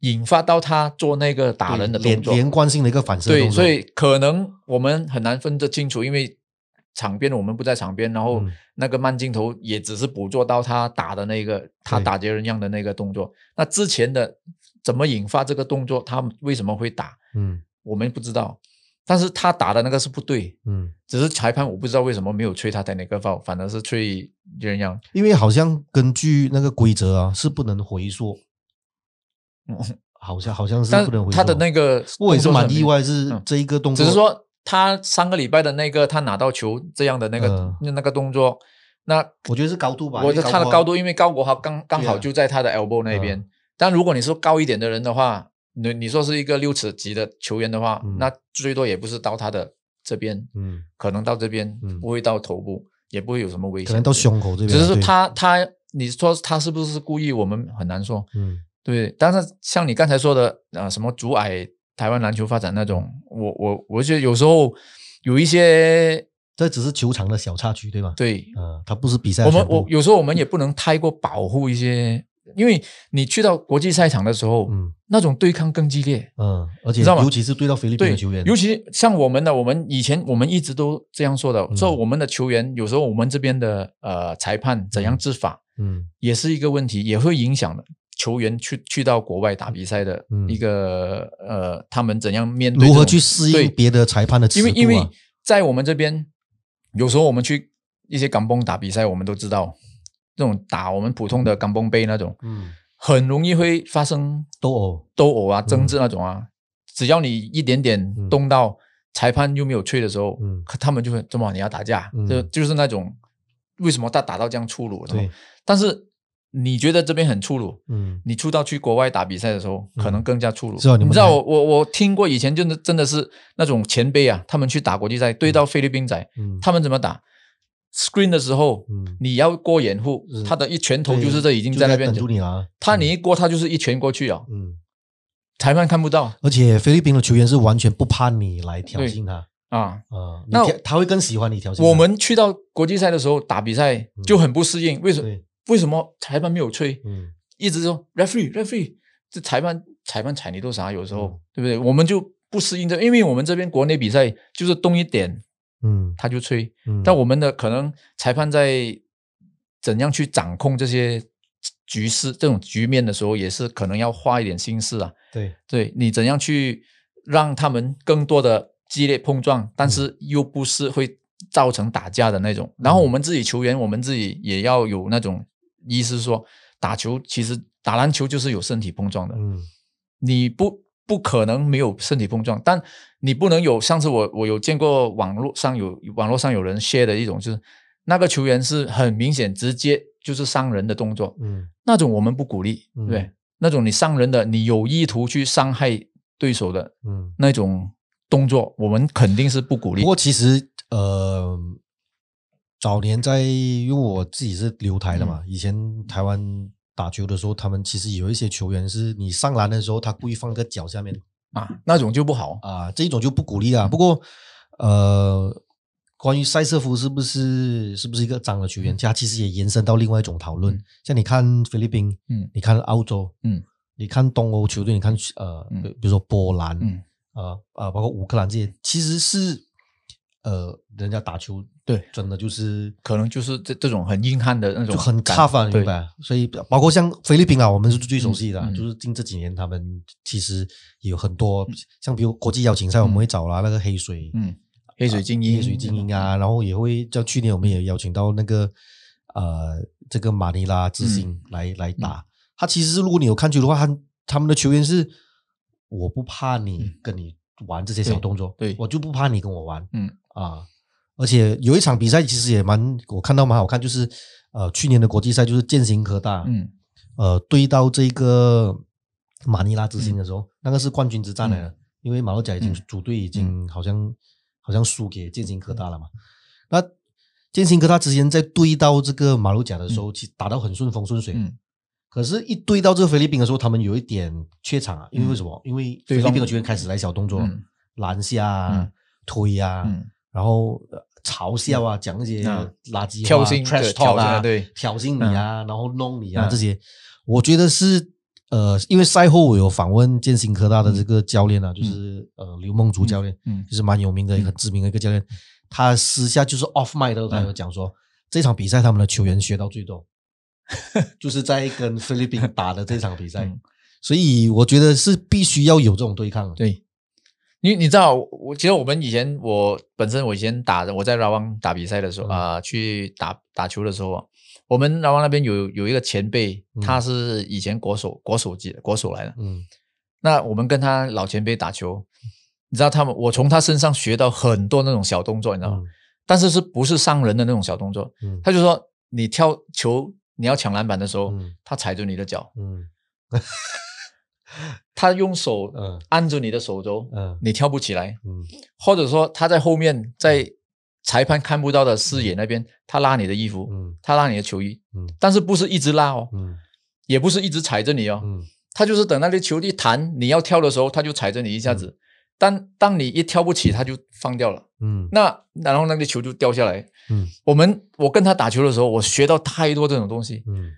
引发到他做那个打人的动作，连连贯性的一个反射动对，所以可能我们很难分得清楚，因为场边我们不在场边，然后嗯。那个慢镜头也只是捕捉到他打的那个他打劫人样的那个动作，那之前的怎么引发这个动作，他为什么会打，嗯。我们不知道。但是他打的那个是不对，嗯，只是裁判我不知道为什么没有吹他的那个 foul，反而是吹人样。因为好像根据那个规则啊，是不能回溯，嗯 好像好像是但不能回溯。他的那个，我也是蛮意，外，是嗯。这一个动作，只是说他上个礼拜的那个他拿到球这样的那个、嗯。那那个动作，那我觉得是高度吧，我的他的高度，因为高国豪刚刚好就在他的 elbow 那边。嗯。但如果你是高一点的人的话，你你说是一个六尺级的球员的话，嗯那最多也不是到他的这边，嗯，可能到这边，嗯不会到头部，也不会有什么危险，可能到胸口这边，只是说，他他你说他是不是故意，我们很难说。嗯对，但是像你刚才说的，呃，什么阻碍台湾篮球发展那种，我我我觉得有时候有一些这只是球场的小插曲，对吧？，对嗯，它不是比赛我们我有时候我们也不能太过保护一些，因为你去到国际赛场的时候，嗯那种对抗更激烈。嗯，而且知道吗尤其是对到菲律宾的球员，，尤其像我们的，我们以前我们一直都这样说的，嗯说我们的球员有时候我们这边的呃裁判怎样执法，嗯也是一个问题，也会影响的球员去去到国外打比赛的嗯一个、呃，他们怎样面对如何去适对应别的裁判的啊？因为因为在我们这边，有时候我们去一些港崩打比赛，我们都知道，这种打我们普通的港崩杯那种，嗯。很容易会发生斗殴，斗殴啊、争执那种啊。只要你一点点嗯。动到裁判又没有吹的时候，嗯。他们就会怎么你要打架，嗯。就就是那种为什么他打到这样粗鲁？对，但是你觉得这边很粗鲁，嗯。你出到去国外打比赛的时候，可能更加粗鲁。是啊你知道我我我听过以前真的真的是那种前辈啊，他们去打国际赛，对到菲律宾仔，嗯，他们怎么打？screen 的时候，嗯。你要过掩护，他的一拳头就是这已经在那边等，住你了，他你一过，他就是一拳过去啊，嗯，裁判看不到。而且菲律宾的球员是完全不怕你来挑衅他，啊。啊，那挑他会更喜欢你挑衅。我们去到国际赛的时候打比赛就很不适应，为什么？为什么裁判没有吹？嗯。一直说 referee referee，这裁判裁判踩你都傻，有时候、嗯。对不对？我们就不适应这，因为我们这边国内比赛就是动一点嗯。他就吹，嗯，但我们的可能裁判在怎样去掌控这些局势、这种局面的时候，也是可能要花一点心思啊。对。对你怎样去让他们更多的激烈碰撞，但是又不是会造成打架的那种。然后我们自己球员，我们自己也要有那种意思说，打球其实打篮球就是有身体碰撞的，嗯。你不不可能没有身体碰撞，但你不能有。上次我我有见过网络上有网络上有人 share 的一种，就是那个球员是很明显直接就是伤人的动作，嗯那种我们不鼓励，对嗯对？那种你伤人的，你有意图去伤害对手的嗯。那种动作，我们肯定是不鼓励不。过其实呃，早年在因为我自己是留台的嘛，嗯以前台湾打球的时候，他们其实有一些球员是你上篮的时候，他故意放在脚下面啊，那种就不好。啊，这一种就不鼓励嗯啊。不过呃，关于塞瑟夫是不是是不是一个脏的球员，他其实也延伸到另外一种讨论。嗯。像你看菲律宾，嗯。你看澳洲，嗯。你看东欧球队，你看呃，嗯。比如说波兰，嗯，呃呃，包括乌克兰这些，其实是呃，人家打球对，真的就是可能就是这这种很硬汉的那种就很感 tough 明白？所以包括像菲律宾啊，我们是最熟悉的啊，嗯嗯。就是近这几年他们其实有很多，像比如国际邀请赛，我们会找啦那个黑水，嗯，黑水精英，黑水精英啊，然后也会像去年我们也邀请到那个呃这个马尼拉之星来、来打。他其实是如果你有看球的话，他他们的球员是我不怕你跟你玩这些小动作，对对。我就不怕你跟我玩嗯啊。而且有一场比赛其实也蛮我看到蛮好看，就是呃去年的国际赛就是建行科大，嗯。呃对到这个马尼拉之星的时候，那个是冠军之战来的，因为马六甲已经、嗯。主队已经好像、好像输给建行科大了嘛。那建行科大之前在对到这个马六甲的时候，其实打到很顺风顺水。嗯。可是，一对到这个菲律宾的时候，他们有一点怯场啊，因为为什么？因为菲律宾的球员开始来小动作，嗯。拦下推啊，嗯然后呃嘲笑啊，讲一些嗯垃圾话挑衅 trash talk 啊，对挑衅你啊，然后弄你啊，嗯。这些，我觉得是呃，因为赛后我有访问建新科大的这个教练啊，就是呃刘梦竹教练，嗯。就是蛮有名的、嗯很知名的一个教练，他私下就是 off mic 的时候，他有讲说，这场比赛他们的球员学到最多，就是在跟菲律宾打的这场比赛。嗯，所以我觉得是必须要有这种对抗。对，你你知道，我其实我们以前我本身我以前打的我在拉旺打比赛的时候嗯。啊、去打打球的时候啊，我们拉旺那边有有一个前辈，嗯。他是以前国手国手级的国手来的。嗯。那我们跟他老前辈打球，你知道他们，我从他身上学到很多那种小动作，你知道吗？嗯。但是是不是伤人的那种小动作？嗯。他就说你跳球，你要抢篮板的时候，嗯。他踩着你的脚，嗯 他用手嗯。按着你的手肘，嗯。你跳不起来，嗯。或者说他在后面，在裁判看不到的视野那边，他拉你的衣服，嗯。他拉你的球衣，嗯。但是不是一直拉哦，嗯。也不是一直踩着你哦，嗯。他就是等那个球一弹，你要跳的时候，他就踩着你一下子。但当你一跳不起，他就放掉了。嗯。那然后那个球就掉下来。嗯。我们我跟他打球的时候，我学到太多这种东西。嗯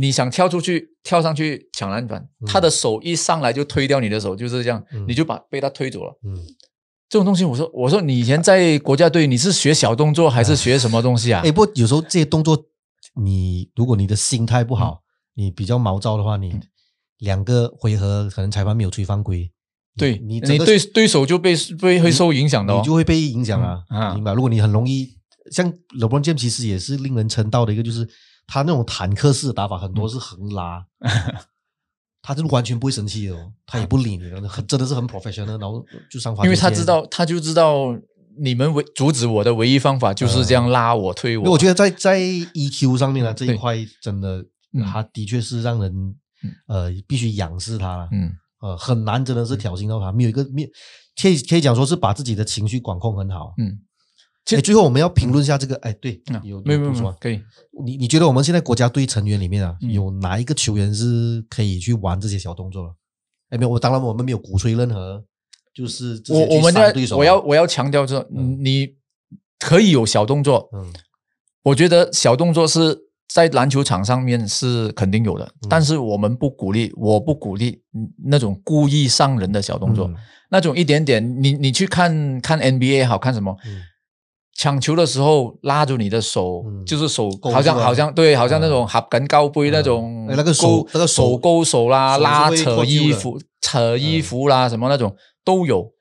你想跳出去，跳上去抢篮板，嗯他的手一上来就推掉你的手，就是这样，嗯你就把被他推走了。嗯，这种东西，我说我说你以前在国家队，你是学小动作还是学什么东西啊？哎，不过有时候这些动作，你如果你的心态不嗯好，你比较毛躁的话，你两个回合可能裁判没有吹犯规，对你你对对手就被被会受影响的哦你。就会被影响啊，嗯啊明白？如果你很容易，像 LeBron James 其实也是令人称道的一个，就是他那种坦克式的打法，很多是横拉，他就是完全不会生气哦，他也不理你的，很 真的是很 professional，然后就上罚球线因为他知，道，他就知道你们唯阻止我的唯一方法就是这样拉我、推我。我觉得在在 EQ 上面呢，这一块真的嗯，他的确是让人呃必须仰视他了，嗯。呃，很难真的是挑衅到他，没有一个面可以可以讲说是把自己的情绪管控很好。嗯，哎，最后我们要评论一下这个，哎，对，啊有没有没有可以。你你觉得我们现在国家队成员里面啊，嗯。有哪一个球员是可以去玩这些小动作了？哎，没有，我当然我们没有鼓吹任何，就是我我们在杀对手啊。我要我要强调这，嗯。你可以有小动作，嗯。我觉得小动作是在篮球场上面是肯定有的，嗯。但是我们不鼓励，我不鼓励嗯那种故意伤人的小动作，嗯。那种一点点，你你去看看 NBA 好看什么？嗯抢球的时候拉住你的手，嗯。就是手勾好像好像对，好像那嗯种哈根高杯嗯那种那个手那个手手勾手啦，手拉扯衣服、扯衣嗯服啦，什么那种都有。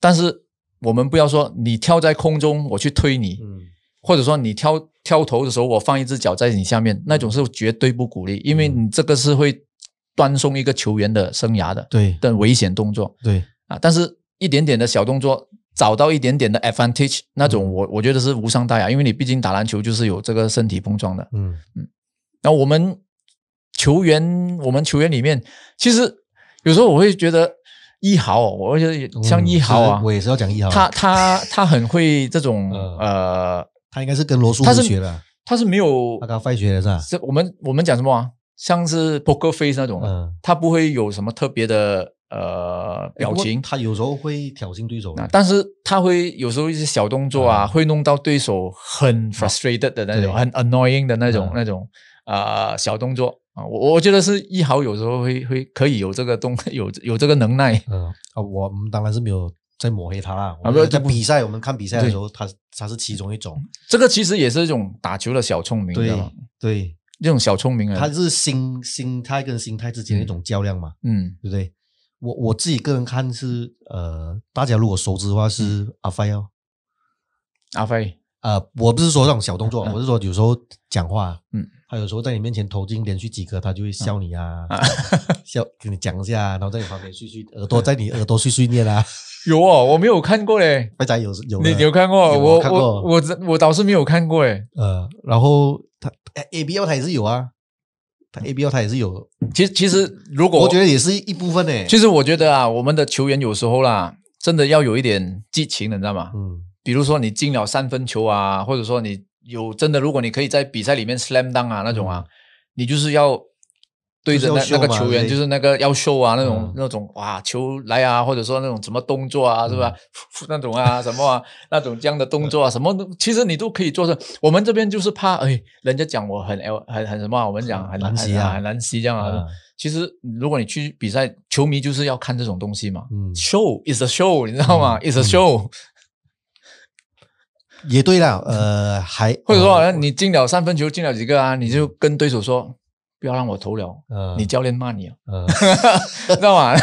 但是我们不要说你跳在空中，我去推你，嗯。或者说你跳跳投的时候，我放一只脚在你下面，那种是绝对不鼓励，因为嗯。你这个是会断送一个球员的生涯的对。的危险动作。对，啊，但是一点点的小动作，找到一点点的 advantage，那种嗯我我觉得是无伤大雅，因为你毕竟打篮球就是有这个身体碰撞的。嗯嗯那我们球员，我们球员里面，其实有时候我会觉得一豪、哦，我会觉得像嗯一豪啊是，我也是要讲一豪，他他他很会这种 嗯呃，他应该是跟罗叔他是学的，他是没有他刚发学的是吧？这我们我们讲什么啊？像是 poker face 那种，嗯，他不会有什么特别的呃表情。他有时候会挑衅对手但是他会有时候一些小动作啊，嗯会弄到对手很 frustrated 的那种，对很 annoying 的那种、嗯那种啊小动作啊。我我觉得是一豪有时候会会可以有这个动 有有这个能耐。嗯，啊，我们当然是没有在抹黑他啦。我啊不这不们在比赛，我们看比赛的时候，他他是其中一种。这个其实也是一种打球的小聪明，对对，这种小聪明啊，他是心心态跟心态之间的一种较量嘛，嗯。对不对？我我自己个人看是，呃，大家如果熟知的话是阿飞哦，阿飞，呃，我不是说这种小动作，嗯我是说有时候讲话，嗯，他有时候在你面前投进连续几颗，他就会笑你啊，啊。笑跟你讲一下，然后在你旁边碎碎耳朵，在你耳朵碎碎念啊，有哦，我没有看过嘞，大家有有的。你你有看过？有我我我这我倒是没有看过诶。呃，然后 A B L 他也是有啊，他 A B L 他也是有，其实其实如果我觉得也是一部分呢。其实我觉得啊，我们的球员有时候啦，真的要有一点激情的，你知道吗？嗯比如说你进了三分球啊，或者说你有真的，如果你可以在比赛里面 slam dunk 啊那种啊，你就是要对着那那个球员，就是那个要 show 啊那种、嗯。那种哇球来啊，或者说那种什么动作啊，是吧？那种啊什么啊 那种这样的动作啊，什么都其实你都可以做成。我们这边就是怕哎，人家讲我很 L 很很什么啊，我们讲很难吸啊。很难吸这样啊。嗯。其实如果你去比赛，球迷就是要看这种东西嘛。嗯，Show is a show，你知道吗、嗯。I s a show，、也对了，呃，还 或者说呃你进了三分球，进了几个啊，你就跟对手说不要让我投了，嗯你教练骂你啊，嗯，知道吗？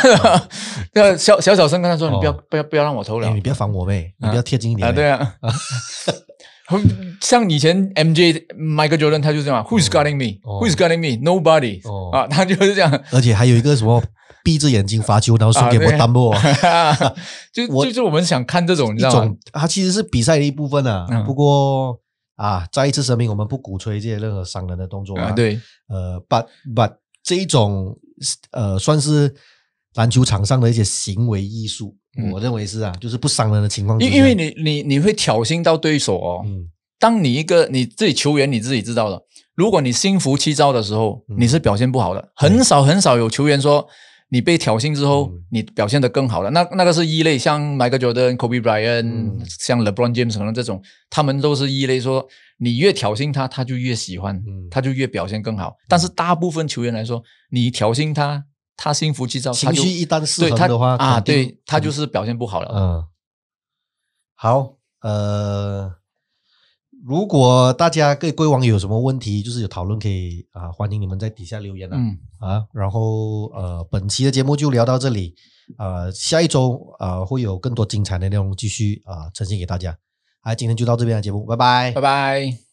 那个小小小声跟他说，你不要哦不要不要让我投了哎，你不要烦我呗，你不要贴近一点啊，对啊。像以前 MJ Michael Jordan 他就这样，Who's guarding 哦 me？Who's guarding me？Nobody 哦啊，他就是这样。而且还有一个什么闭着眼睛罚球，然后输给我丹波，就我就是我们想看这种，你知道吗种？它其实是比赛的一部分啊。嗯不过啊，再一次声明，我们不鼓吹这些任何伤人的动作啊，，对，呃，but but 这一种呃，算是篮球场上的一些行为艺术，嗯。我认为是啊，就是不伤人的情况，因因为你你你会挑衅到对手哦。嗯。当你一个你自己球员你自己知道的，如果你心浮气躁的时候，嗯。你是表现不好的。很少很少有球员说你被挑衅之后，嗯你表现得更好了。那那个是异类，像 Michael Jordan、Kobe Bryant，、嗯像 LeBron James 可能这种，他们都是异类说。你越挑衅他，他就越喜欢，嗯他就越表现更好。但是大部分球员来说，你挑衅他，他心浮气躁，他就情绪一旦失对他衡的话啊，对他就是表现不好了。嗯，好，呃，如果大家各各位网友有什么问题，就是有讨论可以啊，欢迎你们在底下留言啊。嗯，啊，然后呃，本期的节目就聊到这里，呃，下一周呃会有更多精彩的内容继续啊、呈现给大家。啊，今天就到这边的节目，拜拜拜拜。